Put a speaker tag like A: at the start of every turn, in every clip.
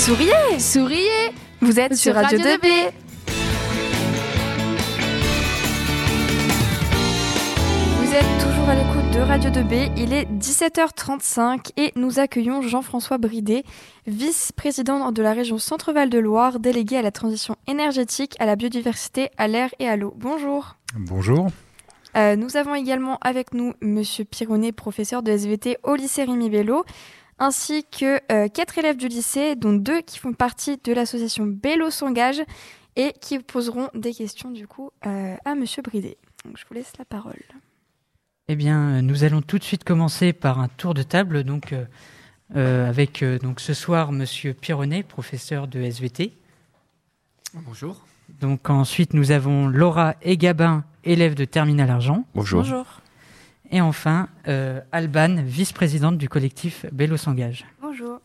A: Souriez
B: Souriez
A: Vous êtes sur, Radio 2B. Vous êtes toujours à l'écoute de Radio 2B, il est 17h35 et nous accueillons Jean-François Bridet, vice-président de la région Centre-Val de Loire, délégué à la transition énergétique, à la biodiversité, à l'air et à l'eau. Bonjour.
C: Bonjour.
A: Euh, nous avons également avec nous Monsieur Pironnet, professeur de SVT au lycée Rémi Bello, ainsi que euh, quatre élèves du lycée, dont deux qui font partie de l'association Bello s'engage et qui poseront des questions du coup euh, à Monsieur Bridet. Donc, je vous laisse la parole.
D: Eh bien, nous allons tout de suite commencer par un tour de table, donc avec donc ce soir Monsieur Pironnet, professeur de SVT.
E: Bonjour.
D: Donc ensuite nous avons Laura Egabin, élève de Terminal Argent.
E: Bonjour.
A: Bonjour.
D: Et enfin, euh, Alban, vice-présidente du collectif Bélo s'engage.
A: Bonjour.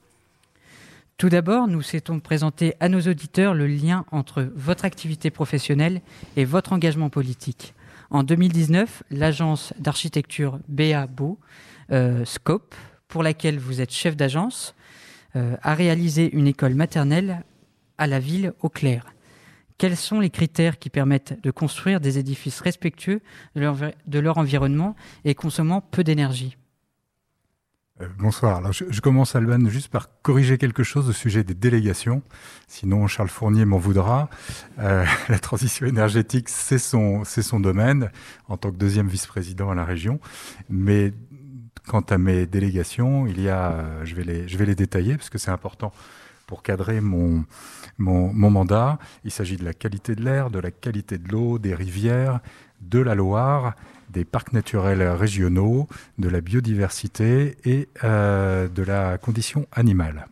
D: Tout d'abord, nous souhaitons présenter à nos auditeurs le lien entre votre activité professionnelle et votre engagement politique. En 2019, l'agence d'architecture BA Beau, euh, Scope, pour laquelle vous êtes chef d'agence, euh, a réalisé une école maternelle à la ville au Clair. Quels sont les critères qui permettent de construire des édifices respectueux de leur, environnement et consommant peu d'énergie?
C: Euh, bonsoir. Alors, je, commence, Alban, juste par corriger quelque chose au sujet des délégations. Sinon, Charles Fournier m'en voudra. Euh, la transition énergétique, c'est son, domaine en tant que deuxième vice-président à la région. Mais quant à mes délégations, il y a, euh, je vais les détailler parce que c'est important pour cadrer mon, mandat. Il s'agit de la qualité de l'air, de la qualité de l'eau, des rivières, de la Loire, des parcs naturels régionaux, de la biodiversité et euh, de la condition animale.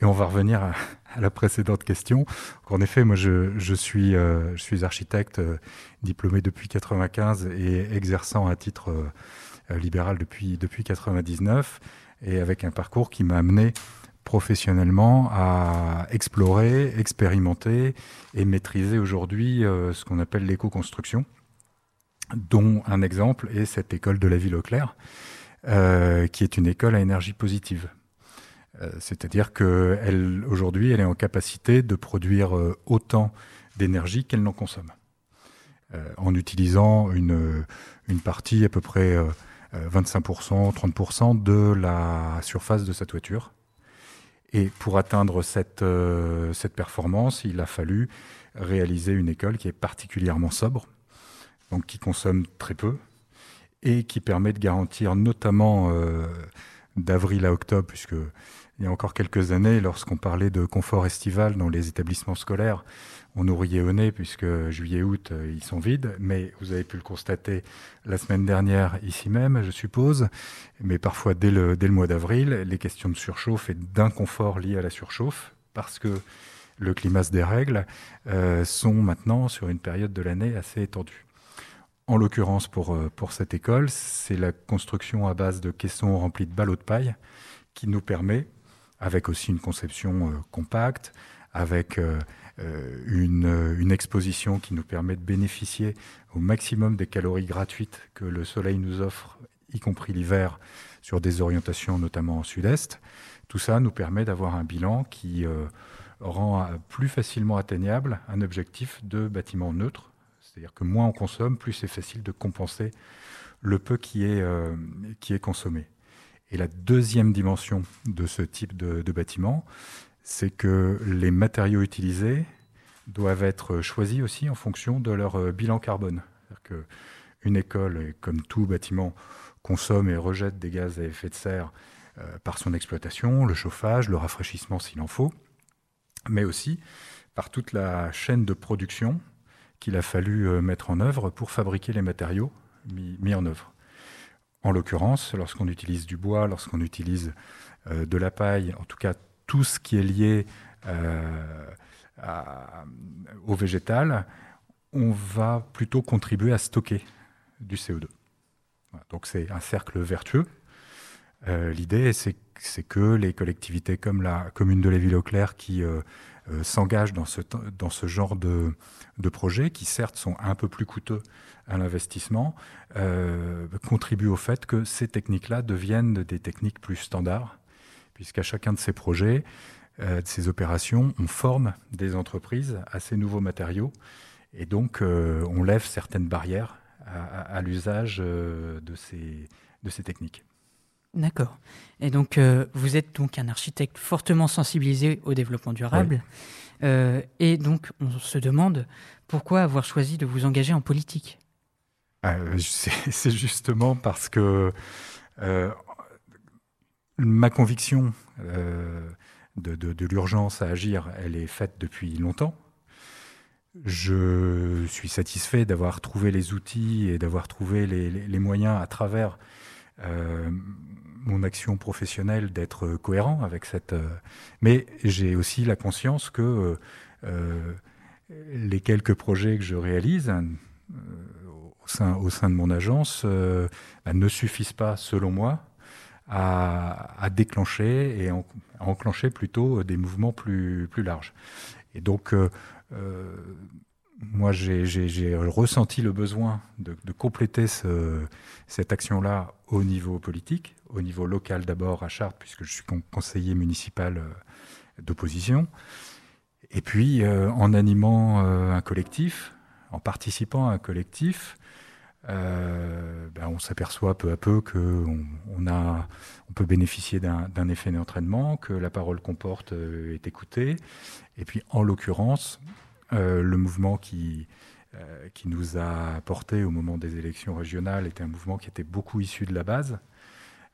C: Et on va revenir à, la précédente question. En effet, moi, je, euh, suis architecte euh, diplômé depuis 95 et exerçant à titre libéral depuis, depuis 99 et avec un parcours qui m'a amené professionnellement à explorer, expérimenter et maîtriser aujourd'hui euh, ce qu'on appelle l'éco-construction, dont un exemple est cette école de la ville au clair, euh, qui est une école à énergie positive. Euh, C'est-à-dire qu'elle aujourd'hui, elle est en capacité de produire euh, autant d'énergie qu'elle n'en consomme, en utilisant une, une partie à peu près 25%, 30% de la surface de sa toiture. Et pour atteindre cette, euh, cette performance, il a fallu réaliser une école qui est particulièrement sobre, donc qui consomme très peu, et qui permet de garantir notamment euh, d'avril à octobre, puisque il y a encore quelques années, lorsqu'on parlait de confort estival dans les établissements scolaires, on nous riait au nez puisque juillet-août, euh, ils sont vides, mais vous avez pu le constater la semaine dernière ici même, je suppose, mais parfois dès le, mois d'avril, les questions de surchauffe et d'inconfort liés à la surchauffe, parce que le climat se dérègle, euh, sont maintenant sur une période de l'année assez étendue. En l'occurrence, euh, pour cette école, c'est la construction à base de caissons remplis de ballots de paille qui nous permet, avec aussi une conception euh, compacte, avec euh, une, une, exposition qui nous permet de bénéficier au maximum des calories gratuites que le soleil nous offre, y compris l'hiver, sur des orientations notamment en sud-est. Tout ça nous permet d'avoir un bilan qui euh, rend plus facilement atteignable un objectif de bâtiment neutre. C'est-à-dire que moins on consomme, plus c'est facile de compenser le peu euh, qui est consommé. Et la deuxième dimension de ce type de, bâtiment, c'est que les matériaux utilisés doivent être choisis aussi en fonction de leur euh, bilan carbone. Que une école, comme tout bâtiment, consomme et rejette des gaz à effet de serre euh, par son exploitation, le chauffage, le rafraîchissement s'il en faut, mais aussi par toute la chaîne de production qu'il a fallu euh, mettre en œuvre pour fabriquer les matériaux mis en œuvre. En l'occurrence, lorsqu'on utilise du bois, lorsqu'on utilise euh, de la paille, en tout cas tout ce qui est lié euh, au végétal, on va plutôt contribuer à stocker du CO2. Voilà, donc c'est un cercle vertueux. Euh, L'idée, c'est que les collectivités comme la commune de Lévis-Auclair qui euh, euh, s'engagent dans ce, genre de, projets, qui certes sont un peu plus coûteux à l'investissement, euh, contribuent au fait que ces techniques-là deviennent des techniques plus standards, puisqu'à chacun de ces projets, de ces opérations, on forme des entreprises à ces nouveaux matériaux et donc on lève certaines barrières à, l'usage de ces techniques.
D: D'accord. Et donc, vous êtes donc un architecte fortement sensibilisé au développement durable. et donc, on se demande pourquoi avoir choisi de vous engager en politique
C: ah, C'est justement parce que euh, ma conviction euh, de, l'urgence à agir, elle est faite depuis longtemps. Je suis satisfait d'avoir trouvé les outils et d'avoir trouvé les, moyens à travers euh, mon action professionnelle d'être cohérent avec cette. mais j'ai aussi la conscience que les quelques projets que je réalise au sein, au sein de mon agence euh, bah, ne suffisent pas, selon moi, à, déclencher et à enclencher plutôt des mouvements plus, plus larges. Et donc, euh, euh, moi, j'ai ressenti le besoin de, compléter ce, cette action-là au niveau politique, au niveau local d'abord à Chartres, puisque je suis conseiller municipal d'opposition, et puis en animant un collectif, en participant à un collectif, euh, ben, on s'aperçoit peu à peu qu'on peut bénéficier d'un effet d'entraînement, que la parole qu'on porte euh, est écoutée. Et puis, en l'occurrence, euh, le mouvement qui, qui nous a porté au moment des élections régionales était un mouvement qui était beaucoup issu de la base,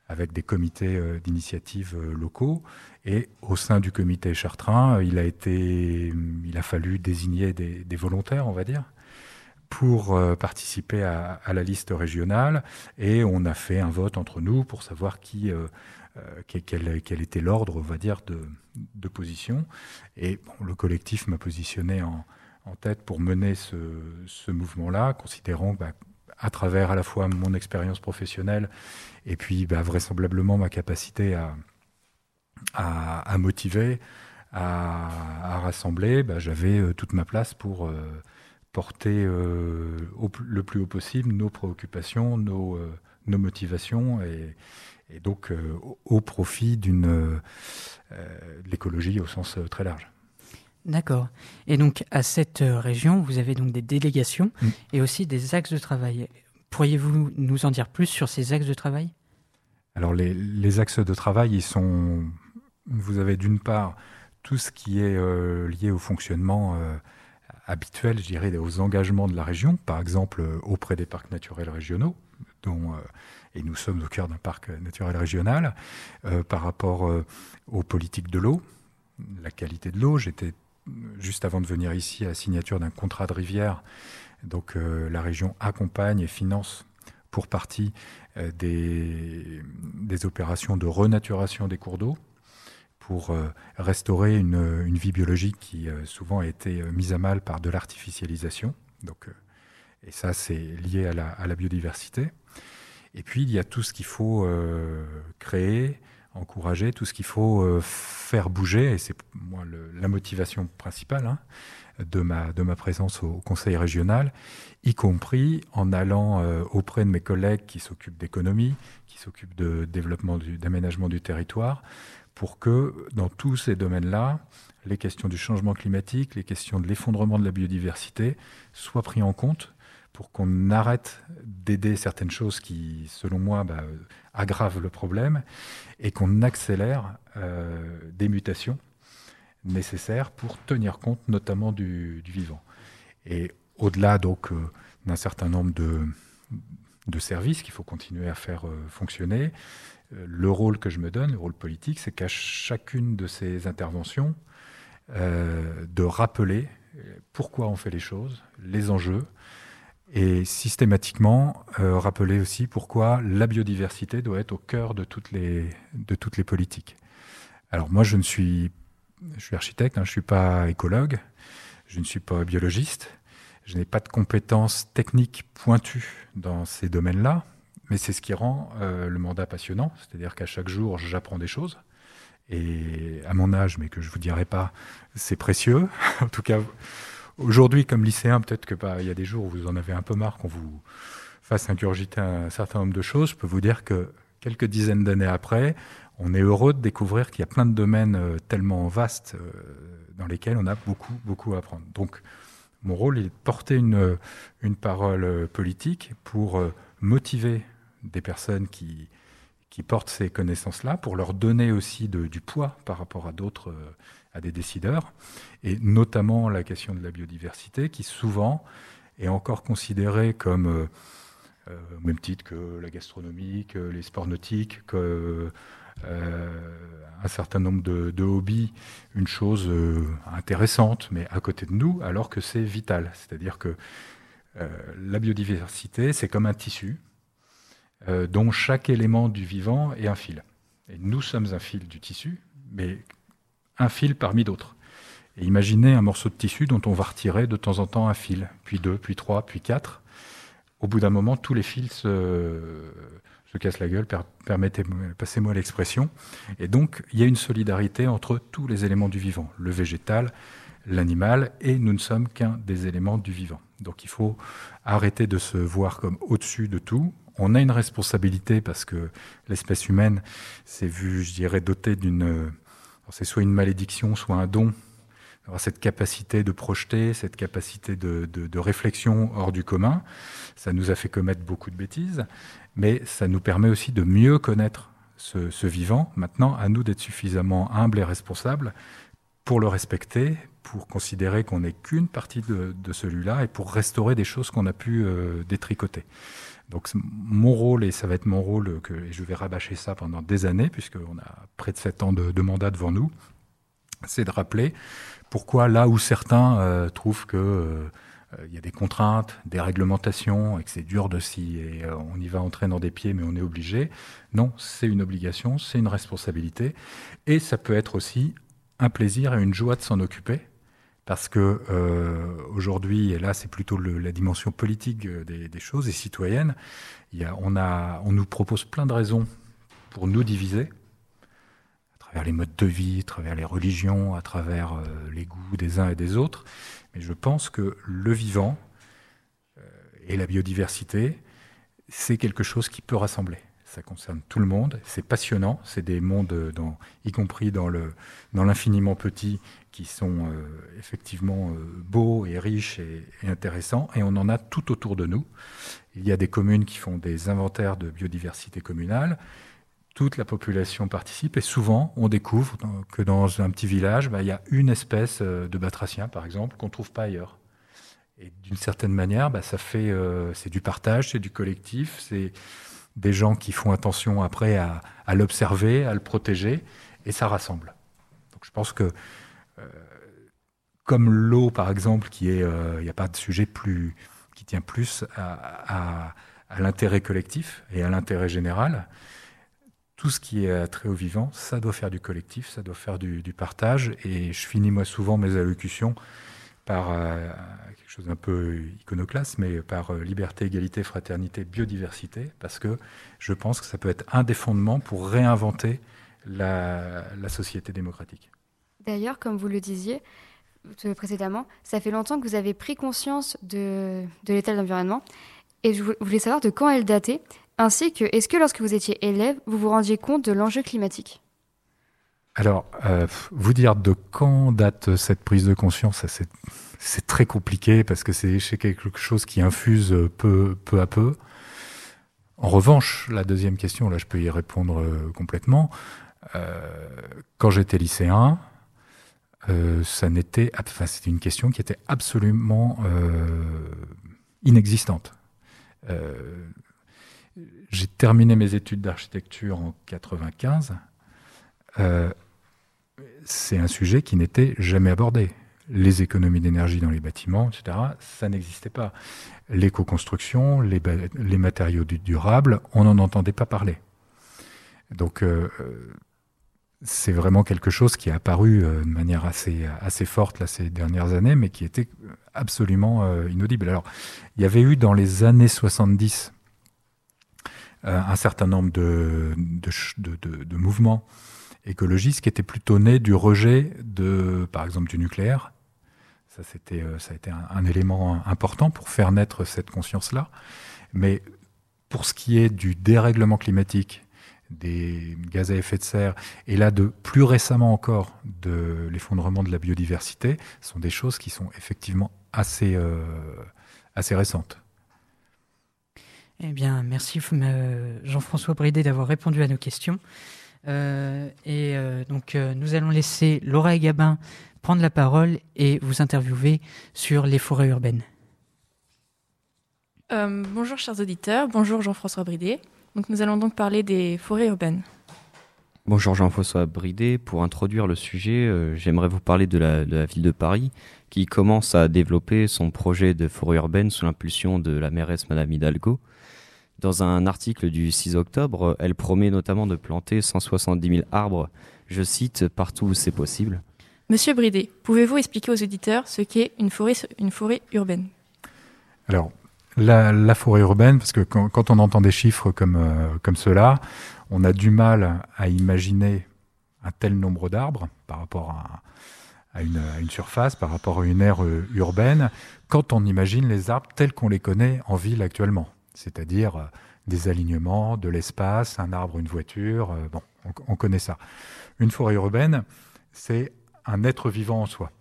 C: avec des comités d'initiative locaux. Et au sein du comité chartrain, il a, été, il a fallu désigner des, volontaires, on va dire pour euh, participer à, la liste régionale et on a fait un vote entre nous pour savoir qui, euh, euh, quel, était l'ordre, on va dire, de, position. Et le collectif m'a positionné en, tête pour mener ce, mouvement-là, considérant bah, à travers à la fois mon expérience professionnelle et puis bah, vraisemblablement ma capacité à, motiver, à, rassembler, bah, j'avais toute ma place pour porter euh, le plus haut possible nos préoccupations, nos, euh, nos motivations et, donc euh, au profit d'une de l'écologie au sens très large.
D: D'accord. Et donc à cette région, vous avez donc des délégations mm. et aussi des axes de travail. Pourriez-vous nous en dire plus sur ces axes de travail?
C: Alors les, les, axes de travail, ils sont. Vous avez d'une part tout ce qui est lié au fonctionnement habituels, je dirais, aux engagements de la région, par exemple euh, auprès des parcs naturels régionaux, dont, euh, et nous sommes au cœur d'un parc naturel régional, euh, par rapport aux politiques de l'eau, la qualité de l'eau. J'étais juste avant de venir ici à la signature d'un contrat de rivière. Donc la région accompagne et finance pour partie des, des opérations de renaturation des cours d'eau pour euh, restaurer une, vie biologique qui euh, souvent a été euh, mise à mal par de l'artificialisation. Donc, et ça, c'est lié à la, biodiversité. Et puis, il y a tout ce qu'il faut créer, encourager, tout ce qu'il faut faire bouger, et c'est moi la motivation principale hein, de, ma, de ma présence au, Conseil régional, y compris en allant auprès de mes collègues qui s'occupent d'économie, qui s'occupent de développement, d'aménagement du territoire, pour que dans tous ces domaines-là, les questions du changement climatique, les questions de l'effondrement de la biodiversité soient prises en compte pour qu'on arrête d'aider certaines choses qui, selon moi, bah, aggravent le problème et qu'on accélère euh, des mutations nécessaires pour tenir compte notamment du, vivant. Et au-delà donc euh, d'un certain nombre de, services qu'il faut continuer à faire euh, fonctionner, le rôle que je me donne, le rôle politique, c'est qu'à chacune de ces interventions, de rappeler pourquoi on fait les choses, les enjeux, et systématiquement euh, rappeler aussi pourquoi la biodiversité doit être au cœur de toutes les, de toutes les politiques. Alors moi, je ne suis, je suis architecte, hein, je ne suis pas écologue, je ne suis pas biologiste, je n'ai pas de compétences techniques pointues dans ces domaines-là, mais c'est ce qui rend euh, le mandat passionnant, c'est-à-dire qu'à chaque jour, j'apprends des choses. Et à mon âge, mais que je ne vous dirai pas, c'est précieux. en tout cas, aujourd'hui, comme lycéen, peut-être que bah, il y a des jours où vous en avez un peu marre qu'on vous fasse ingurgiter un certain nombre de choses. Je peux vous dire que quelques dizaines d'années après, on est heureux de découvrir qu'il y a plein de domaines euh, tellement vastes euh, dans lesquels on a beaucoup, beaucoup à apprendre. Donc, mon rôle est de porter une, une parole politique pour motiver des personnes qui, qui portent ces connaissances-là, pour leur donner aussi du poids par rapport à d'autres, à des décideurs, et notamment la question de la biodiversité, qui souvent est encore considérée comme, au même titre que la gastronomie, que les sports nautiques, que euh, un certain nombre de, hobbies, une chose euh, intéressante, mais à côté de nous, alors que c'est vital. C'est-à-dire que euh, la biodiversité, c'est comme un tissu dont chaque élément du vivant est un fil. Et nous sommes un fil du tissu, mais un fil parmi d'autres. Et imaginez un morceau de tissu dont on va retirer de temps en temps un fil, puis deux, puis trois, puis quatre. Au bout d'un moment, tous les fils se, se casse la gueule, permettez passez-moi l'expression. Et donc, il y a une solidarité entre tous les éléments du vivant, le végétal, l'animal, et nous ne sommes qu'un des éléments du vivant. Donc, il faut arrêter de se voir comme au-dessus de tout. On a une responsabilité parce que l'espèce humaine s'est vue, je dirais, dotée d'une. C'est soit une malédiction, soit un don cette capacité de projeter, cette capacité de, de, réflexion hors du commun. Ça nous a fait commettre beaucoup de bêtises, mais ça nous permet aussi de mieux connaître ce, vivant. Maintenant, à nous d'être suffisamment humbles et responsables pour le respecter, pour considérer qu'on n'est qu'une partie de, celui-là et pour restaurer des choses qu'on a pu euh, détricoter. Donc mon rôle, et ça va être mon rôle, et je vais rabâcher ça pendant des années, puisqu'on a près de sept ans de, mandat devant nous, c'est de rappeler pourquoi là où certains euh, trouvent que euh, il y a des contraintes, des réglementations, et que c'est dur de s'y, et euh, on y va entrer des pieds, mais on est obligé. Non, c'est une obligation, c'est une responsabilité, et ça peut être aussi un plaisir et une joie de s'en occuper, parce que aujourd'hui, et là c'est plutôt la dimension politique des, choses et a, on, a, on nous propose plein de raisons pour nous diviser, travers les modes de vie, à travers les religions, à travers euh, les goûts des uns et des autres. Mais je pense que le vivant euh, et la biodiversité, c'est quelque chose qui peut rassembler. Ça concerne tout le monde, c'est passionnant, c'est des mondes, y compris dans l'infiniment dans petit, qui sont euh, effectivement beaux et riches et, intéressants, et on en a tout autour de nous. Il y a des communes qui font des inventaires de biodiversité communale, toute la population participe et souvent on découvre que dans un petit village, bah, il y a une espèce euh, de batracien par exemple qu'on ne trouve pas ailleurs. Et d'une certaine manière, bah, ça fait, euh, c'est du partage, c'est du collectif, c'est des gens qui font attention après à, l'observer, à le protéger, et ça rassemble. Donc je pense que euh, comme l'eau par exemple, qui est, il n'y a pas de sujet plus qui tient plus à, l'intérêt collectif et à l'intérêt général tout ce qui est trait au vivant, ça doit faire du collectif, ça doit faire du, partage. Et je finis moi souvent mes allocutions par euh, chose d'un peu iconoclaste, mais par euh, liberté, égalité, fraternité, biodiversité, parce que je pense que ça peut être un des fondements pour réinventer la, société démocratique.
A: D'ailleurs, comme vous le disiez euh, précédemment, ça fait longtemps que vous avez pris conscience de, de l'état de l'environnement. Et je voulais savoir de quand elle datait ainsi que, est-ce que lorsque vous étiez élève, vous vous rendiez compte de l'enjeu climatique?
C: Alors, euh, vous dire de quand date cette prise de conscience, c'est très compliqué parce que c'est quelque chose qui infuse peu, peu à peu. En revanche, la deuxième question, là je peux y répondre euh, complètement. Euh, quand j'étais lycéen, ça n'était, enfin, c'était une question qui était absolument inexistante. J'ai terminé mes études d'architecture en 95. Euh, c'est un sujet qui n'était jamais abordé. Les économies d'énergie dans les bâtiments, etc., ça n'existait pas. L'éco-construction, les, matériaux durables, on n'en entendait pas parler. Donc, euh, c'est vraiment quelque chose qui est apparu euh, de manière assez, forte là, ces dernières années, mais qui était absolument inaudible. Alors, il y avait eu dans les années 70 euh, un certain nombre de, de, mouvements écologistes qui étaient plutôt nés du rejet de, par exemple, du nucléaire. Ça, c'était, euh, ça a été un, élément important pour faire naître cette conscience-là. Mais pour ce qui est du dérèglement climatique, des gaz à effet de serre, et là, de plus récemment encore, de l'effondrement de la biodiversité, sont des choses qui sont effectivement assez, euh, assez récentes.
D: Eh bien, merci euh, Jean-François Bridé d'avoir répondu à nos questions. Euh, et donc, nous allons laisser Laura et Gabin prendre la parole et vous interviewer sur les forêts urbaines.
B: bonjour chers auditeurs, bonjour Jean-François Bridé. Donc nous allons donc parler des forêts urbaines.
F: Bonjour Jean-François Bridé. Pour introduire le sujet, euh, j'aimerais vous parler de la, ville de Paris qui commence à développer son projet de forêt urbaine sous l'impulsion de la mairesse Madame Hidalgo. Dans un article du 6 octobre, elle promet notamment de planter 170 000 arbres, je cite, partout où c'est possible.
B: Monsieur Bridé, pouvez-vous expliquer aux éditeurs ce qu'est une forêt, une forêt urbaine?
C: Alors, la, forêt urbaine, parce que quand, on entend des chiffres comme, euh, comme cela, on a du mal à imaginer un tel nombre d'arbres par rapport à, une, surface, par rapport à une aire euh, urbaine, quand on imagine les arbres tels qu'on les connaît en ville actuellement, c'est-à-dire euh, des alignements, de l'espace, un arbre, une voiture, bon, on connaît ça. Une forêt urbaine, c'est un être vivant en soi.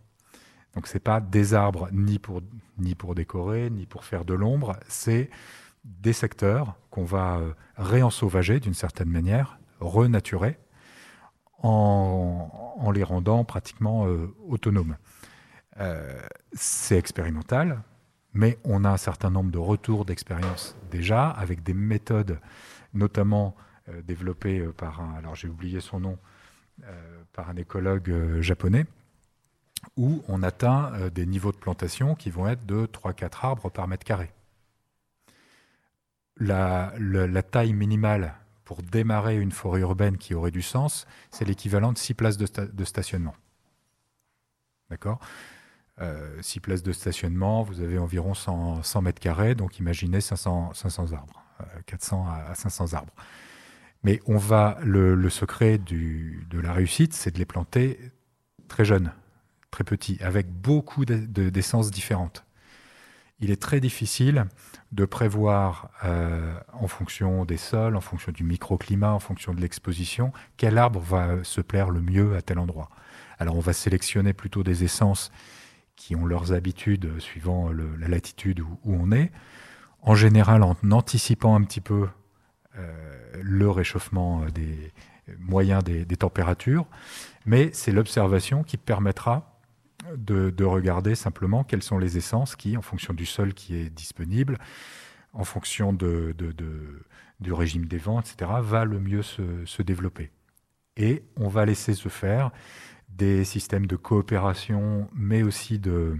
C: Donc c'est pas des arbres ni pour, ni pour décorer, ni pour faire de l'ombre, c'est des secteurs qu'on va euh, réensauvager d'une certaine manière, renaturer, en, en les rendant pratiquement euh, autonomes. Euh, c'est expérimental, mais on a un certain nombre de retours d'expérience déjà, avec des méthodes notamment développées par un, alors j'ai oublié son nom, par un écologue japonais, où on atteint euh, des niveaux de plantation qui vont être de 3-4 arbres par mètre carré. La, taille minimale pour démarrer une forêt urbaine qui aurait du sens, c'est l'équivalent de 6 places de, stationnement. D'accord? 6 euh, places de stationnement, vous avez environ 100, mètres carrés, donc imaginez 500, 500 arbres, 400 euh, à 500 arbres. Mais on va, le, secret de la réussite, c'est de les planter très jeunes, très petit, avec beaucoup d'essences différentes. Il est très difficile de prévoir, euh, en fonction des sols, en fonction du microclimat, en fonction de l'exposition, quel arbre va se plaire le mieux à tel endroit. Alors on va sélectionner plutôt des essences qui ont leurs habitudes suivant la latitude où, on est, en général en anticipant un petit peu euh, le réchauffement des moyens des températures, mais c'est l'observation qui permettra de, regarder simplement quelles sont les essences qui, en fonction du sol qui est disponible, en fonction du régime des vents, etc., va le mieux se, développer. Et on va laisser se faire des systèmes de coopération, mais aussi de,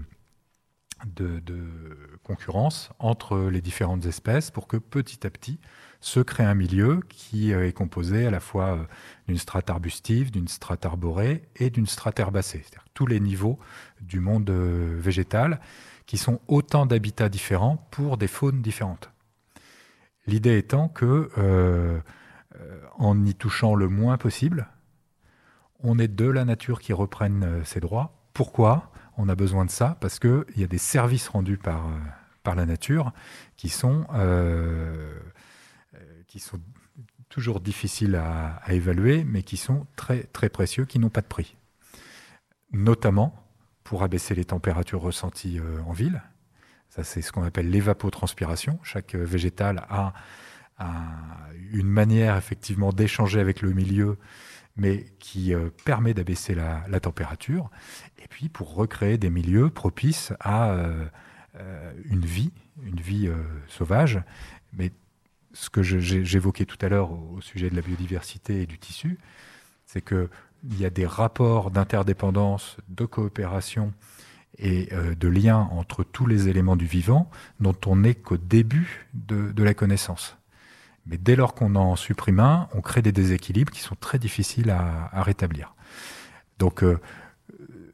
C: concurrence entre les différentes espèces pour que petit à petit se crée un milieu qui est composé à la fois euh, d'une strate arbustive, d'une strate arborée et d'une strate herbacée, c'est-à-dire tous les niveaux du monde euh, végétal qui sont autant d'habitats différents pour des faunes différentes. L'idée étant que, euh, en y touchant le moins possible, on est de la nature qui reprenne ses droits. Pourquoi on a besoin de ça? Parce qu'il y a des services rendus par, par la nature qui sont qui sont toujours difficiles à, évaluer, mais qui sont très, précieux, qui n'ont pas de prix. Notamment pour abaisser les températures ressenties euh, en ville. Ça, c'est ce qu'on appelle l'évapotranspiration. Chaque euh, végétal a, une manière effectivement d'échanger avec le milieu, mais qui euh, permet d'abaisser la, température. Et puis pour recréer des milieux propices à une vie, une vie sauvage, mais ce que j'évoquais tout à l'heure au sujet de la biodiversité et du tissu, c'est qu'il y a des rapports d'interdépendance, de coopération et euh, de lien entre tous les éléments du vivant dont on n'est qu'au début de, la connaissance. Mais dès lors qu'on en supprime un, on crée des déséquilibres qui sont très difficiles à, rétablir. Donc, euh,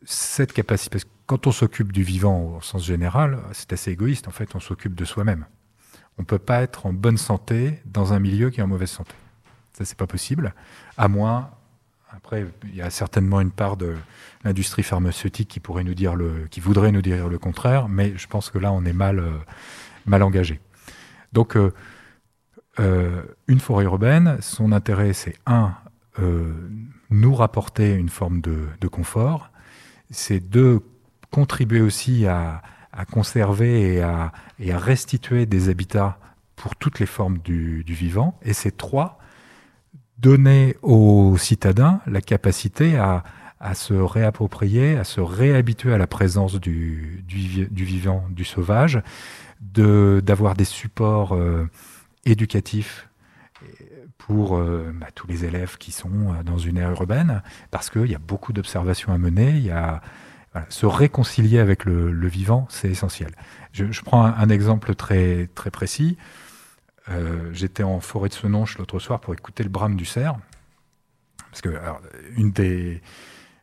C: cette capacité, parce que quand on s'occupe du vivant au sens général, c'est assez égoïste. En fait, on s'occupe de soi-même. On ne peut pas être en bonne santé dans un milieu qui est en mauvaise santé. Ça, c'est pas possible. À moins, après, il y a certainement une part de l'industrie pharmaceutique qui pourrait nous dire le, qui voudrait nous dire le contraire, mais je pense que là, on est mal, euh, mal engagé. Donc, euh, une forêt urbaine, son intérêt, c'est un, nous rapporter une forme de, confort, c'est deux, contribuer aussi à, conserver et à, restituer des habitats pour toutes les formes du, vivant, et c'est trois, donner aux citadins la capacité à, se réapproprier, à se réhabituer à la présence du, vivant, du sauvage, d'avoir des supports euh, éducatifs pour euh, bah, tous les élèves qui sont euh, dans une aire urbaine, parce qu'il y a beaucoup d'observations à mener, il y a se réconcilier avec le, vivant, c'est essentiel. Je, prends un, exemple très, très précis. Euh, j'étais en forêt de Senonche l'autre soir pour écouter le brame du cerf. Parce que des,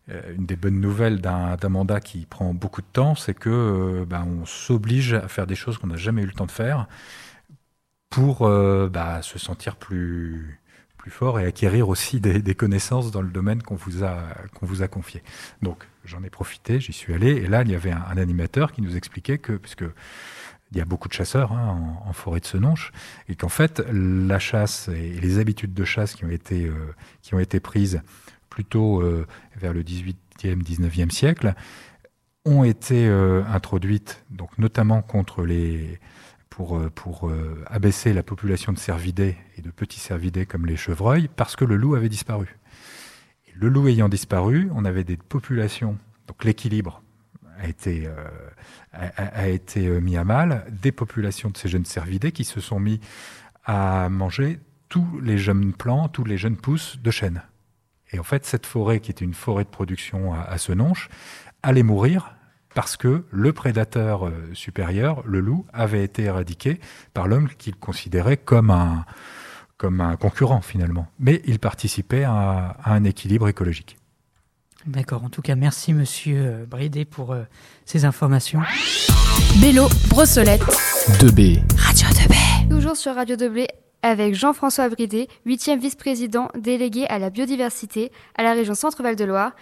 C: une des bonnes nouvelles d'un mandat qui prend beaucoup de temps, c'est que bah, on s'oblige à faire des choses qu'on n'a jamais eu le temps de faire pour euh, bah, se sentir plus, plus fort et acquérir aussi des, connaissances dans le domaine qu'on vous a, qu'on vous a confié. Donc j'en ai profité, j'y suis allé, et là il y avait un, animateur qui nous expliquait que, puisque il y a beaucoup de chasseurs hein, en, forêt de Senonche, et qu'en fait la chasse et les habitudes de chasse qui ont été, euh, qui ont été prises plutôt euh, vers le 18e, 19e siècle ont été introduites, donc notamment contre les, pour, euh, euh, abaisser la population de cervidés et de petits cervidés comme les chevreuils, parce que le loup avait disparu. Le loup ayant disparu, on avait des populations, donc l'équilibre a été, euh, mis à mal, des populations de ces jeunes cervidés qui se sont mis à manger tous les jeunes plants, tous les jeunes pousses de chêne. Et en fait, cette forêt, qui était une forêt de production à, à Senonche, allait mourir parce que le prédateur euh, supérieur, le loup, avait été éradiqué par l'homme qu'il considérait comme un, comme un concurrent finalement. Mais il participait à, un équilibre écologique.
D: D'accord, en tout cas, merci Monsieur euh, Bridé pour euh, ces informations.
G: Bélo, Brossolette.
H: 2B.
G: Radio 2B.
A: Toujours sur Radio 2B avec Jean-François Bridé, 8e vice-président délégué à la biodiversité à la région Centre-Val de Loire,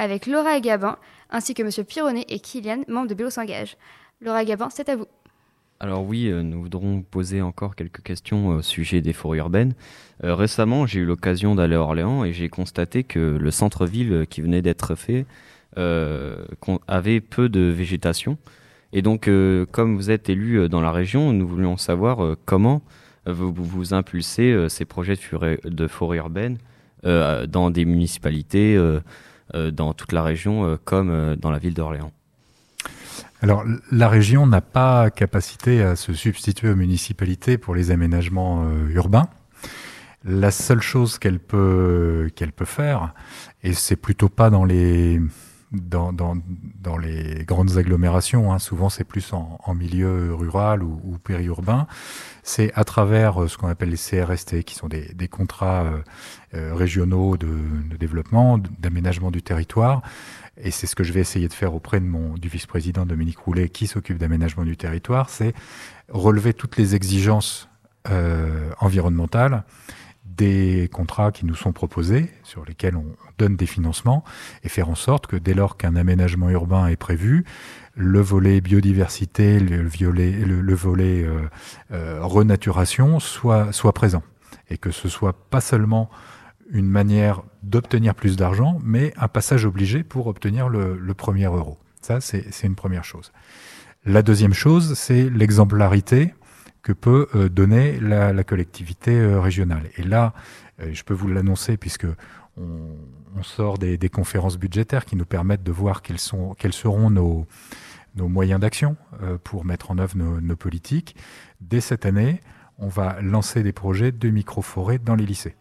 A: avec Laura Gabin, ainsi que M. Pironnet et Kylian, membres de Bélo s'engage. Laura Gabin, c'est à vous.
F: Alors oui, euh, nous voudrons poser encore quelques questions au sujet des forêts urbaines. Euh, récemment, j'ai eu l'occasion d'aller à Orléans et j'ai constaté que le centre-ville qui venait d'être fait euh, avait peu de végétation. Et donc, comme vous êtes élu dans la région, nous voulions savoir comment vous, vous impulsez ces projets de forêts de forêt urbaines dans des municipalités euh, dans toute la région euh, comme euh, dans la ville d'Orléans
C: alors, la région n'a pas capacité à se substituer aux municipalités pour les aménagements urbains. La seule chose qu'elle peut, qu'elle peut faire, et c'est plutôt pas dans les, dans, dans, dans les grandes agglomérations, hein, souvent c'est plus en, en, milieu rural ou, ou périurbain, c'est à travers ce qu'on appelle les CRST, qui sont des, des contrats euh, régionaux de, de développement, d'aménagement du territoire. Et c'est ce que je vais essayer de faire auprès de mon, du vice-président Dominique Roulet, qui s'occupe d'aménagement du territoire, c'est relever toutes les exigences euh, environnementales des contrats qui nous sont proposés, sur lesquels on donne des financements, et faire en sorte que dès lors qu'un aménagement urbain est prévu, le volet biodiversité, le, volet, le, volet euh, euh, renaturation soit, soit présent. Et que ce soit pas seulement une manière d'obtenir plus d'argent, mais un passage obligé pour obtenir le, premier euro. Ça, c'est une première chose. La deuxième chose, c'est l'exemplarité que peut euh, donner la, collectivité euh, régionale. Et là, euh, je peux vous l'annoncer puisque on, sort des, conférences budgétaires qui nous permettent de voir quels, sont, quels seront nos, moyens d'action pour mettre en œuvre nos, politiques. Dès cette année, on va lancer des projets de micro-forêts dans les lycées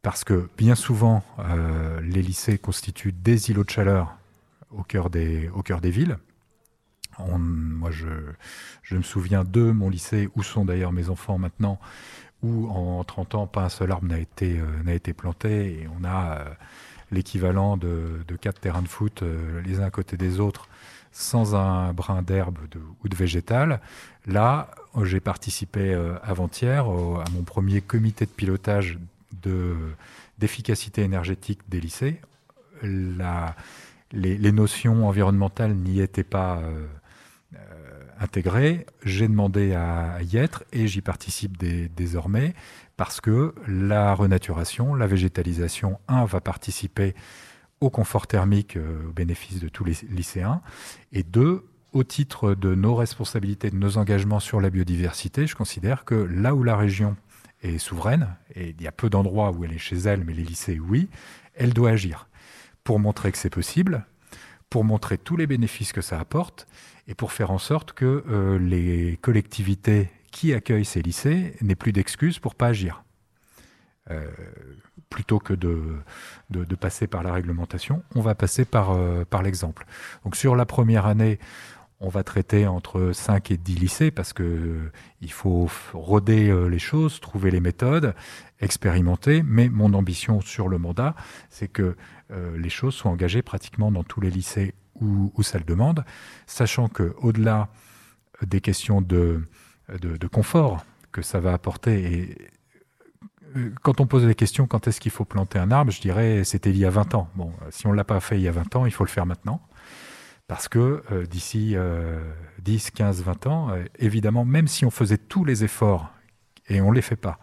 C: parce que bien souvent, les lycées constituent des îlots de chaleur au cœur des, au cœur des villes. Moi, je, me souviens de mon lycée, où sont d'ailleurs mes enfants maintenant, où en 30 ans, pas un seul arbre n'a été, euh, planté, et on a euh, l'équivalent de, quatre terrains de foot les uns à côté des autres, sans un brin d'herbe ou de végétal. Là, j'ai participé avant-hier à mon premier comité de pilotage d'efficacité énergétique des lycées. Les, notions environnementales n'y étaient pas euh, intégré. J'ai demandé à y être et j'y participe désormais parce que la renaturation, la végétalisation, un, va participer au confort thermique au bénéfice de tous les lycéens et deux, au titre de nos responsabilités, de nos engagements sur la biodiversité, je considère que là où la région est souveraine, et il y a peu d'endroits où elle est chez elle, mais les lycées, oui, elle doit agir pour montrer que c'est possible, pour montrer tous les bénéfices que ça apporte, et pour faire en sorte que euh, les collectivités qui accueillent ces lycées n'aient plus d'excuses pour pas agir. Euh, plutôt que de, passer par la réglementation, on va passer par, euh, par l'exemple. Donc sur la première année, on va traiter entre 5 et 10 lycées parce que il faut roder euh, les choses, trouver les méthodes, expérimenter. Mais mon ambition sur le mandat, c'est que euh, les choses soient engagées pratiquement dans tous les lycées où, ça le demande, sachant que au-delà des questions de, de, confort que ça va apporter et euh, quand on pose la question quand est-ce qu'il faut planter un arbre, je dirais c'était il y a 20 ans. Bon, si on ne l'a pas fait il y a 20 ans, il faut le faire maintenant. Parce que euh, d'ici 10, 15, 20 ans, euh, évidemment, même si on faisait tous les efforts, et on ne les fait pas,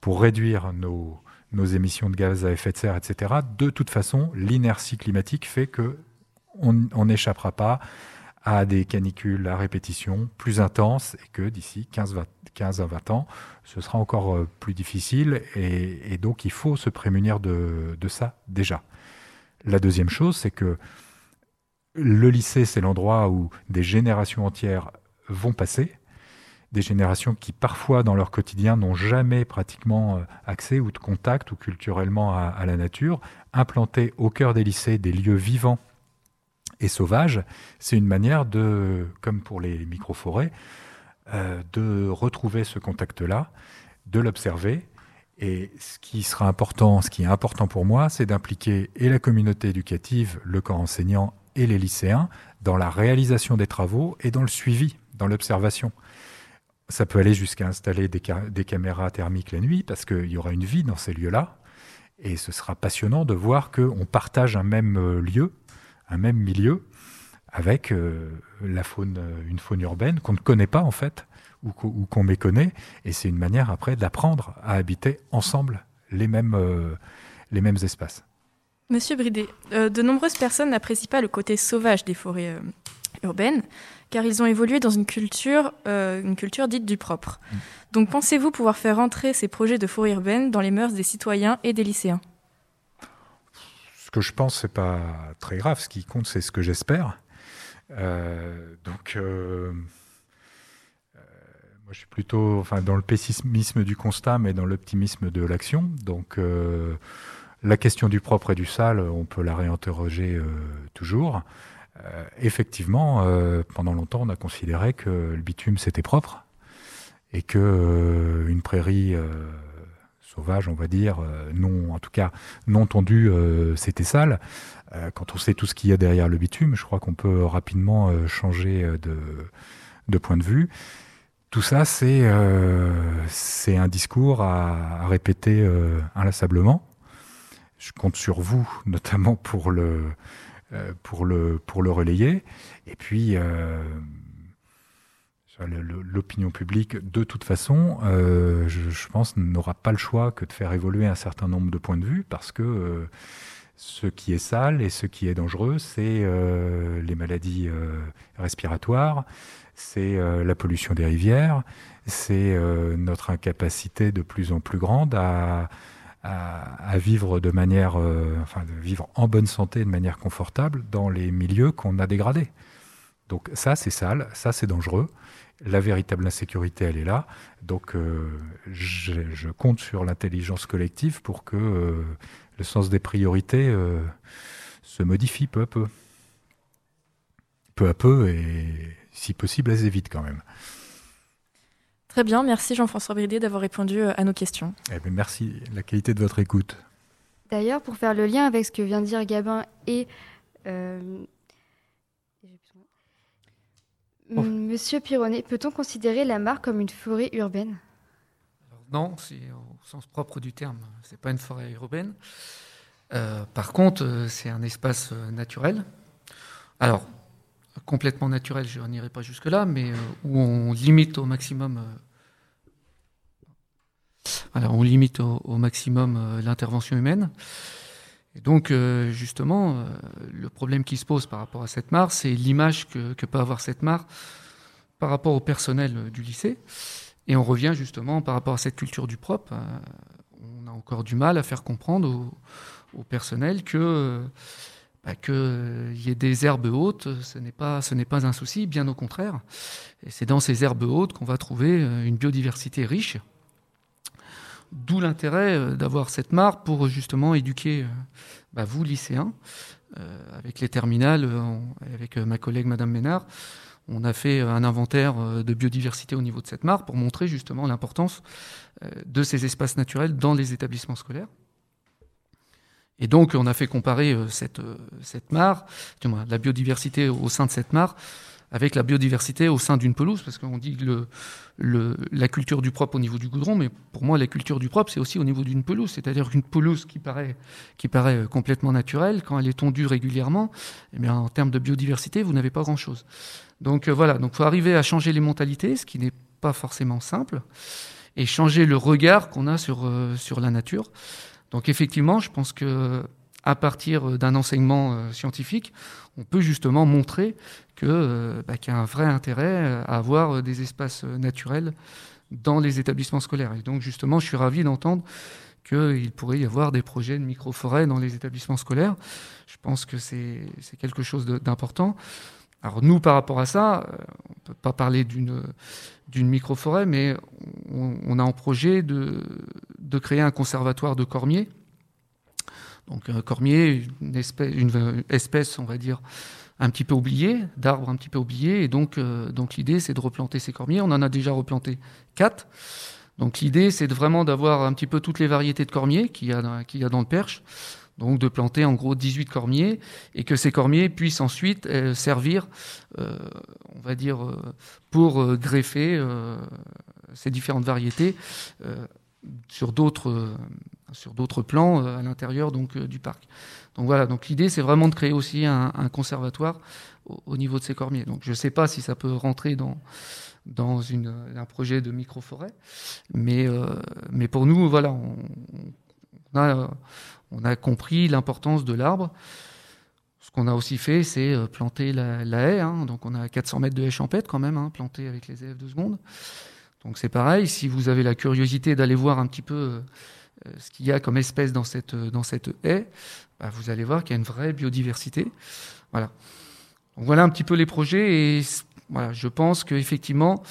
C: pour réduire nos, émissions de gaz à effet de serre, etc., de toute façon, l'inertie climatique fait que on n'échappera pas à des canicules à répétition plus intenses et que d'ici 15, 15, à 20 ans, ce sera encore euh, plus difficile et, donc il faut se prémunir de, ça déjà. La deuxième chose, c'est que le lycée, c'est l'endroit où des générations entières vont passer, des générations qui parfois dans leur quotidien n'ont jamais pratiquement euh, accès ou de contact ou culturellement à, la nature. Implanter au cœur des lycées des lieux vivants et sauvages, c'est une manière de, comme pour les micro-forêts, euh, de retrouver ce contact-là, de l'observer. Et ce qui sera important, ce qui est important pour moi, c'est d'impliquer et la communauté éducative, le corps enseignant et les lycéens dans la réalisation des travaux et dans le suivi, dans l'observation. Ça peut aller jusqu'à installer des, caméras thermiques la nuit parce qu'il y aura une vie dans ces lieux-là. Et ce sera passionnant de voir qu'on partage un même euh, lieu, un même milieu, avec euh, la faune, euh, une faune urbaine qu'on ne connaît pas en fait, ou qu'on méconnaît. Et c'est une manière après d'apprendre à habiter ensemble les mêmes, les mêmes espaces.
B: Monsieur Bridet, euh, de nombreuses personnes n'apprécient pas le côté sauvage des forêts euh, urbaines, car ils ont évolué dans une culture, euh, une culture dite du propre. Mm. Donc pensez-vous pouvoir faire entrer ces projets de forêt urbaine dans les mœurs des citoyens et des lycéens?
C: Que je pense, c'est pas très grave. Ce qui compte, c'est ce que j'espère. donc moi, je suis plutôt enfin, dans le pessimisme du constat, mais dans l'optimisme de l'action. Donc, la question du propre et du sale, on peut la réinterroger euh, toujours. Euh, effectivement, euh, pendant longtemps, on a considéré que le bitume c'était propre et que une prairie sauvage, on va dire, non, en tout cas non tondue, c'était sale. quand on sait tout ce qu'il y a derrière le bitume, je crois qu'on peut rapidement changer de, point de vue. Tout ça, c'est un discours à, répéter inlassablement je compte sur vous, notamment pour le, euh, pour le, relayer. Et puis, euh, l'opinion publique, de toute façon, euh, je, pense, n'aura pas le choix que de faire évoluer un certain nombre de points de vue parce que ce qui est sale et ce qui est dangereux, c'est les maladies respiratoires, c'est la pollution des rivières, c'est notre incapacité de plus en plus grande à vivre de manière, euh, enfin, vivre en bonne santé, de manière confortable dans les milieux qu'on a dégradés. Donc ça, c'est sale, ça, c'est dangereux. La véritable insécurité, elle est là. Donc euh, je, compte sur l'intelligence collective pour que euh, le sens des priorités se modifie peu à peu. Peu à peu et si possible assez vite quand même.
B: Très bien, merci Jean-François Bridet d'avoir répondu euh, à nos questions.
C: Eh ben, merci, la qualité de votre écoute.
A: D'ailleurs, pour faire le lien avec ce que vient de dire Gabin et euh, Monsieur Pironnet, peut-on considérer la mare comme une forêt urbaine?
E: Non, c'est au sens propre du terme. C'est pas une forêt urbaine. Euh, par contre, c'est un espace naturel. Alors, complètement naturel, je n'irai pas jusque-là, mais où on limite au maximum alors, on limite au, maximum euh, l'intervention humaine. Et donc, euh, justement, euh, le problème qui se pose par rapport à cette mare, c'est l'image que, peut avoir cette mare par rapport au personnel du lycée. Et on revient justement par rapport à cette culture du propre. on a encore du mal à faire comprendre au, personnel que bah, qu'il y ait des herbes hautes, ce n'est pas ce n'est pas un souci, bien au contraire. Et c'est dans ces herbes hautes qu'on va trouver une biodiversité riche D'où l'intérêt euh, d'avoir cette mare pour justement éduquer euh, bah, vous, lycéens, euh, avec les terminales, avec ma collègue Madame Ménard. On a fait un inventaire de biodiversité au niveau de cette mare pour montrer justement l'importance de ces espaces naturels dans les établissements scolaires. Et donc, on a fait comparer cette, cette mare, la biodiversité au sein de cette mare, avec la biodiversité au sein d'une pelouse, parce qu'on dit la culture du propre au niveau du goudron, mais pour moi, la culture du propre, c'est aussi au niveau d'une pelouse, c'est-à-dire qu'une pelouse qui paraît, euh, complètement naturelle, quand elle est tondue régulièrement, eh en termes de biodiversité, vous n'avez pas grand-chose. Donc euh, voilà, donc faut arriver à changer les mentalités, ce qui n'est pas forcément simple, et changer le regard qu'on a sur, euh, sur la nature. Donc effectivement, je pense que à partir d'un enseignement scientifique, on peut justement montrer euh, bah, qu'il y a un vrai intérêt à avoir des espaces naturels dans les établissements scolaires. Et donc justement, je suis ravi d'entendre qu'il pourrait y avoir des projets de micro-forêts dans les établissements scolaires. Je pense que c'est, quelque chose d'important. Alors nous, par rapport à ça, euh, on ne peut pas parler d'une, d'une micro-forêt, mais on, a en projet de créer un conservatoire de cormiers donc un cormier, une espèce, on va dire, un petit peu oubliée, d'arbres un petit peu oubliés. Et donc, euh, donc l'idée, c'est de replanter ces cormiers. On en a déjà replanté quatre. Donc l'idée, c'est vraiment d'avoir un petit peu toutes les variétés de cormiers qu'il y a dans, qu'il y a dans le Perche. Donc de planter en gros 18 cormiers et que ces cormiers puissent ensuite euh, servir, euh, on va dire, pour greffer ces différentes variétés sur d'autres sur d'autres plans euh, à l'intérieur donc euh, du parc. Donc voilà, donc l'idée c'est vraiment de créer aussi un, conservatoire au, niveau de ces cormiers. Donc je ne sais pas si ça peut rentrer dans dans un projet de micro-forêt, mais euh, mais pour nous voilà, on, a on a compris l'importance de l'arbre. Ce qu'on a aussi fait, c'est planter la, haie. Hein. donc on a 400 mètres de haie champêtre quand même, hein, avec les élèves de seconde. Donc c'est pareil, si vous avez la curiosité d'aller voir un petit peu ce qu'il y a comme espèce dans cette, dans cette haie, bah, vous allez voir qu'il y a une vraie biodiversité. Voilà. Voilà un petit peu les projets et je pense qu'effectivement,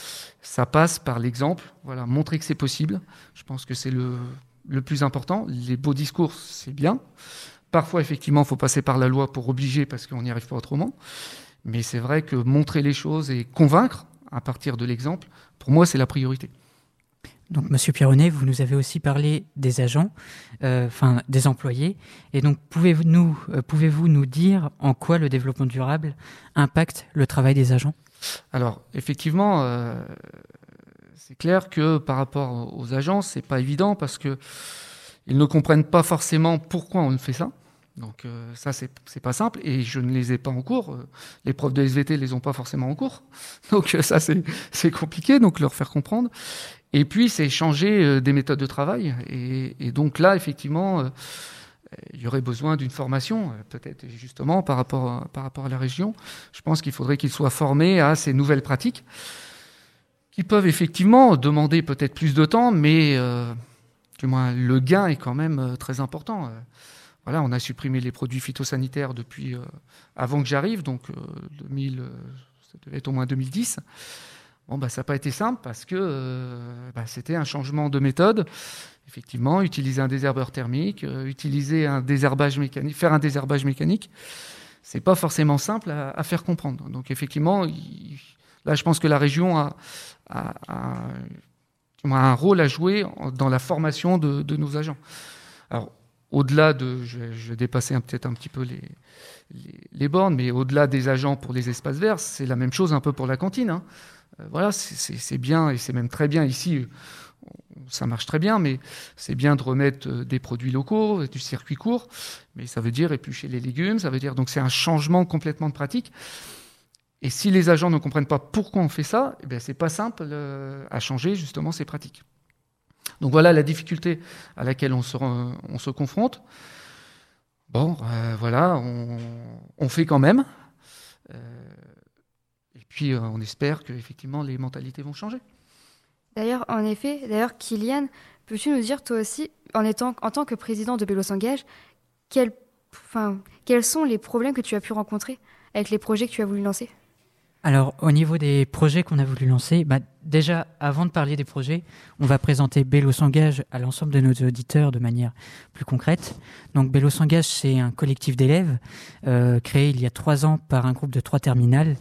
E: ça passe par l'exemple. Voilà, montrer que c'est possible. Je pense que c'est le plus important. Les beaux discours, c'est bien. Parfois, effectivement, il faut passer par la loi pour obliger parce qu'on n'y arrive pas autrement. Mais c'est vrai que montrer les choses et convaincre à partir de l'exemple, pour moi, c'est la priorité.
D: Donc, Monsieur Pironnet, vous nous avez aussi parlé des agents, euh, enfin des employés. Et donc, pouvez-vous nous, euh, pouvez-vous nous dire en quoi le développement durable impacte le travail des agents?
E: Alors, effectivement, euh, c'est clair que par rapport aux agents, c'est pas évident parce que ils ne comprennent pas forcément pourquoi on fait ça. Donc ça, c'est, pas simple. Et je ne les ai pas en cours. Les profs de SVT les ont pas forcément en cours. Donc ça, c'est compliqué. Donc leur faire comprendre. Et puis, c'est changer euh, des méthodes de travail. Et, donc là, effectivement, euh, il y aurait besoin d'une formation, euh, peut-être justement par rapport, par rapport à la région. Je pense qu'il faudrait qu'ils soient formés à ces nouvelles pratiques, qui peuvent effectivement demander peut-être plus de temps, mais du moins le gain est quand même très important. Voilà, on a supprimé les produits phytosanitaires depuis avant que j'arrive, donc 2000, ça devait être au moins 2010. Bon, bah, ça n'a pas été simple parce que euh, bah, c'était un changement de méthode. Effectivement, utiliser un désherbeur thermique, euh, utiliser un désherbage mécanique, faire un désherbage mécanique, c'est pas forcément simple à, faire comprendre. Donc effectivement, là, je pense que la région a, un rôle à jouer dans la formation de, nos agents. Alors, au-delà de, je vais, dépasser peut-être un petit peu les, bornes, mais au-delà des agents pour les espaces verts, c'est la même chose un peu pour la cantine. Hein. Euh, voilà, c'est bien et c'est même très bien ici. Ça marche très bien, mais c'est bien de remettre euh, des produits locaux, du circuit court, mais ça veut dire éplucher les légumes, ça veut dire donc c'est un changement complètement de pratique. Et si les agents ne comprennent pas pourquoi on fait ça, eh c'est pas simple euh, à changer justement ces pratiques. Donc voilà la difficulté à laquelle on se, on se confronte. Bon, euh, voilà, on, fait quand même. Euh, puis on espère que effectivement les mentalités vont changer.
A: D'ailleurs, en effet, d'ailleurs, Kylian, peux-tu nous dire toi aussi, en étant en tant que président de Bélo s'engage, quel, enfin, quels sont les problèmes que tu as pu rencontrer avec les projets que tu as voulu lancer?
D: Alors, au niveau des projets qu'on a voulu lancer, bah, déjà, avant de parler des projets, on va présenter Bello s'engage à l'ensemble de nos auditeurs de manière plus concrète. Donc, Bello s'engage, c'est un collectif d'élèves euh, créé il y a trois ans par un groupe de trois terminales,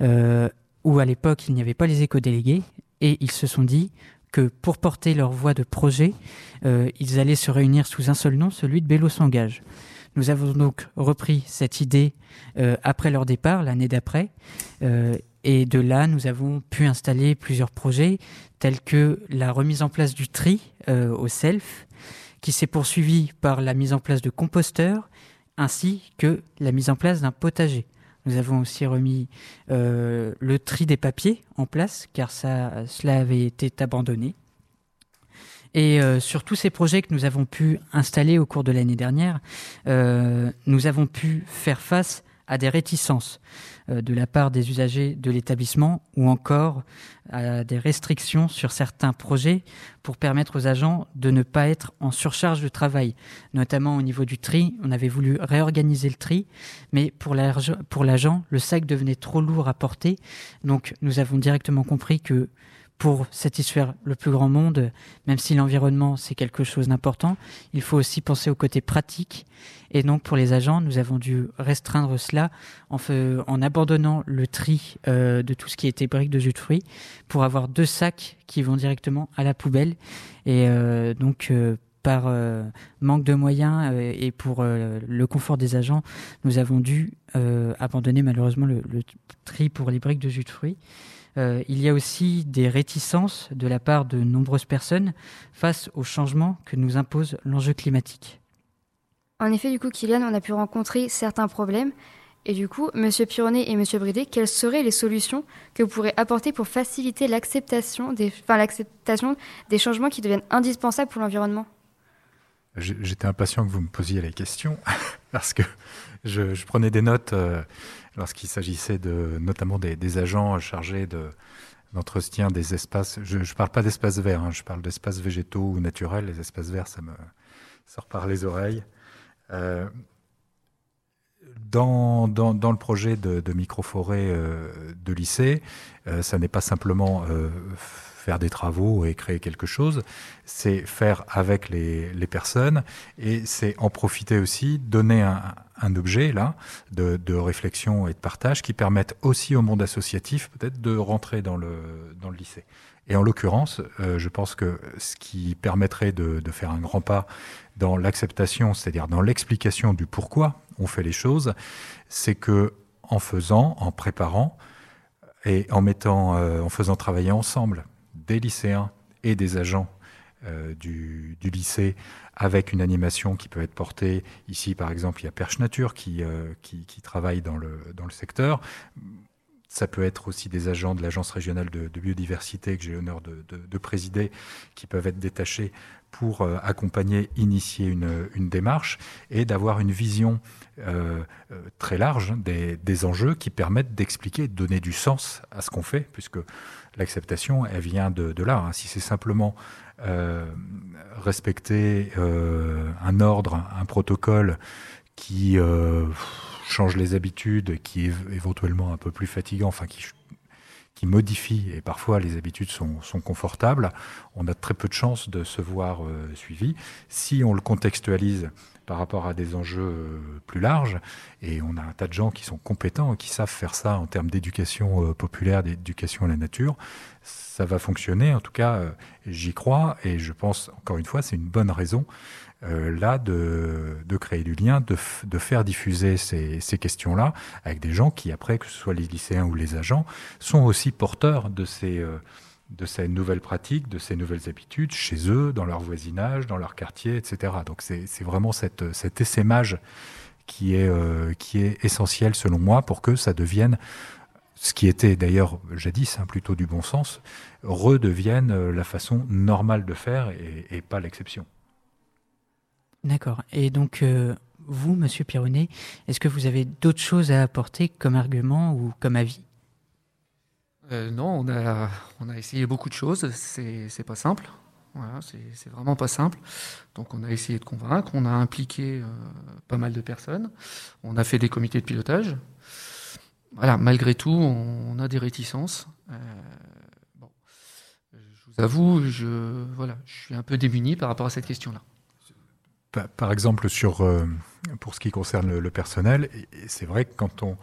D: euh, où à l'époque, il n'y avait pas les éco-délégués, et ils se sont dit que pour porter leur voix de projet, euh, ils allaient se réunir sous un seul nom, celui de Bello s'engage. Nous avons donc repris cette idée après leur départ, l'année d'après. Et de là, nous avons pu installer plusieurs projets tels que la remise en place du tri euh, au self, qui s'est poursuivie par la mise en place de composteurs, ainsi que la mise en place d'un potager. Nous avons aussi remis le tri des papiers en place, car ça, cela avait été abandonné. Et euh, sur tous ces projets que nous avons pu installer au cours de l'année dernière, euh, nous avons pu faire face à des réticences euh, de la part des usagers de l'établissement ou encore à des restrictions sur certains projets pour permettre aux agents de ne pas être en surcharge de travail, notamment au niveau du tri. On avait voulu réorganiser le tri, mais pour l'agent, le sac devenait trop lourd à porter. Donc nous avons directement compris que pour satisfaire le plus grand monde, même si l'environnement c'est quelque chose d'important, il faut aussi penser au côté pratique. Et donc pour les agents, nous avons dû restreindre cela en, en abandonnant le tri euh, de tout ce qui était briques de jus de fruits pour avoir deux sacs qui vont directement à la poubelle. Et euh, donc euh, par manque de moyens et pour le confort des agents, nous avons dû abandonner malheureusement le, le, tri pour les briques de jus de fruits. Euh, il y a aussi des réticences de la part de nombreuses personnes face au changement que nous impose l'enjeu climatique.
A: En effet, du coup, Kylian, on a pu rencontrer certains problèmes. Et du coup, Monsieur Pironnet et Monsieur Bridé, quelles seraient les solutions que vous pourrez apporter pour faciliter l'acceptation des changements qui deviennent indispensables pour l'environnement?
C: J'étais impatient que vous me posiez les questions parce que je, prenais des notes. Euh, lorsqu'il s'agissait de, notamment des, agents chargés de, d'entretien des espaces. Je ne parle pas d'espaces verts, hein, je parle d'espaces végétaux ou naturels. Les espaces verts, ça me sort par les oreilles. Euh, dans, dans, le projet de, de microforêt euh, de lycée, ça n'est pas simplement faire des travaux et créer quelque chose, c'est faire avec les, personnes et c'est en profiter aussi, donner un, objet là de, réflexion et de partage qui permettent aussi au monde associatif peut-être de rentrer dans le, dans le lycée. Et en l'occurrence, euh, je pense que ce qui permettrait de, de faire un grand pas dans l'acceptation, c'est-à-dire dans l'explication du pourquoi on fait les choses, c'est que en faisant, en préparant et en mettant, euh, en faisant travailler ensemble des lycéens et des agents euh, du, lycée avec une animation qui peut être portée. Ici, par exemple, il y a Perche Nature qui, euh, qui, travaille dans le, dans le secteur. Ça peut être aussi des agents de l'Agence régionale de, biodiversité que j'ai l'honneur de, présider, qui peuvent être détachés pour euh, accompagner, initier une, démarche et d'avoir une vision euh, euh très large des, enjeux qui permettent d'expliquer, de donner du sens à ce qu'on fait, puisque l'acceptation, elle vient de, là. Hein. Si c'est simplement respecter un ordre, un protocole qui change les habitudes, qui est éventuellement un peu plus fatigant, enfin qui, qui modifie, et parfois les habitudes sont, sont, confortables, on a très peu de chances de se voir euh, suivi. Si on le contextualise par rapport à des enjeux plus larges, et on a un tas de gens qui sont compétents, qui savent faire ça en termes d'éducation populaire, d'éducation à la nature, ça va fonctionner. En tout cas, euh, j'y crois et je pense, encore une fois, c'est une bonne raison euh, là de, de, créer du lien, de, de faire diffuser ces, ces questions-là avec des gens qui, après, que ce soit les lycéens ou les agents, sont aussi porteurs de ces, euh, de ces nouvelles pratiques, de ces nouvelles habitudes chez eux, dans leur voisinage, dans leur quartier, etc. Donc c'est vraiment cette, cet essaimage qui est, euh, qui est essentiel selon moi pour que ça devienne ce qui était d'ailleurs jadis hein, plutôt du bon sens, redevienne la façon normale de faire et, et pas l'exception.
D: D'accord. Et donc, euh, vous, Monsieur Pironnet, est-ce que vous avez d'autres choses à apporter comme argument ou comme avis?
E: Euh, Non, on a, on a essayé beaucoup de choses. C'est pas simple. Voilà, c'est vraiment pas simple. Donc on a essayé de convaincre, on a impliqué euh, pas mal de personnes, on a fait des comités de pilotage. Voilà, malgré tout, on, a des réticences. Bon, je vous avoue, je, voilà, je suis un peu démuni par rapport à cette question-là
C: par exemple, sur, euh, pour ce qui concerne le, personnel, c'est vrai que quand on.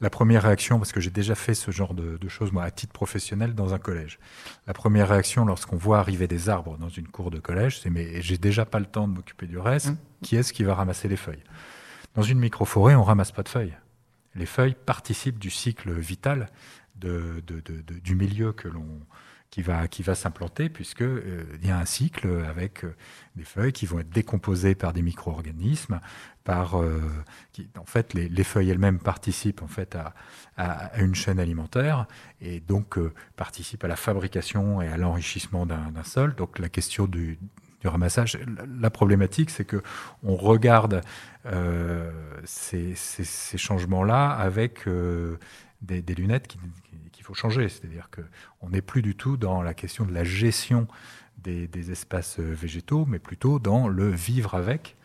C: La première réaction, parce que j'ai déjà fait ce genre de, choses, moi, à titre professionnel, dans un collège. La première réaction, lorsqu'on voit arriver des arbres dans une cour de collège, c'est Mais j'ai déjà pas le temps de m'occuper du reste, mmh. qui est-ce qui va ramasser les feuilles? Dans une microforêt, on ramasse pas de feuilles. Les feuilles participent du cycle vital de, du milieu que l'on qui va, qui va s'implanter, puisqu'il euh, y a un cycle avec euh, des feuilles qui vont être décomposées par des micro-organismes, par, euh, qui, en fait, les, feuilles elles-mêmes participent en fait à, à, une chaîne alimentaire et donc participent à la fabrication et à l'enrichissement d'un sol. Donc la question du, du ramassage, la problématique, c'est que on regarde ces, ces changements-là avec des, lunettes qui, il faut changer. C'est-à-dire qu'on n'est plus du tout dans la question de la gestion des, espaces végétaux, mais plutôt dans le vivre avec,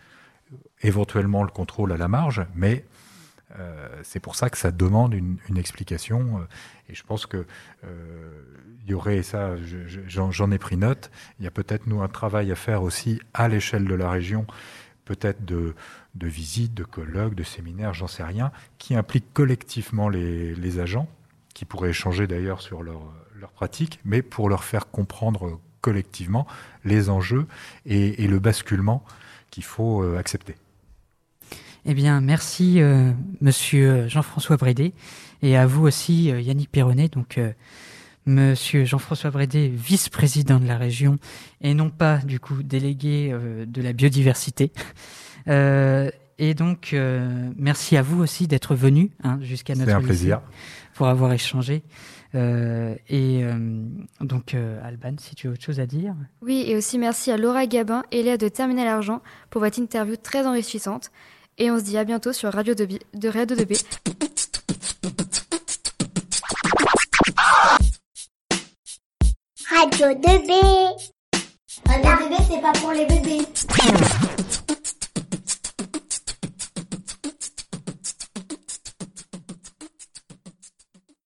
C: éventuellement le contrôle à la marge, mais euh, c'est pour ça que ça demande une, explication. et je pense que euh, il y aurait, ça, j'en ai pris note, il y a peut-être nous un travail à faire aussi à l'échelle de la région, peut-être de, visites, de colloques, de séminaires, j'en sais rien, qui impliquent collectivement les agents qui pourraient échanger d'ailleurs sur leur, leur pratique, mais pour leur faire comprendre collectivement les enjeux et, le basculement qu'il faut euh, accepter.
D: Eh bien, merci euh, Monsieur Jean-François Brédé et à vous aussi euh, Yannick Perronnet. Donc, Monsieur Jean-François Brédé, vice-président de la région et non pas du coup délégué de la biodiversité. et donc, merci à vous aussi d'être venu hein, jusqu'à notre.
C: C'est un plaisir
D: pour avoir échangé. Euh, et euh, donc, euh, Alban, si tu as autre chose à dire.
A: Oui, et aussi merci à Laura Gabin et Léa de Terminal Argent pour votre interview très enrichissante. Et on se dit à bientôt sur Radio 2B. De Radio 2B.
H: Radio 2B. Radio 2B, c'est pas pour les bébés.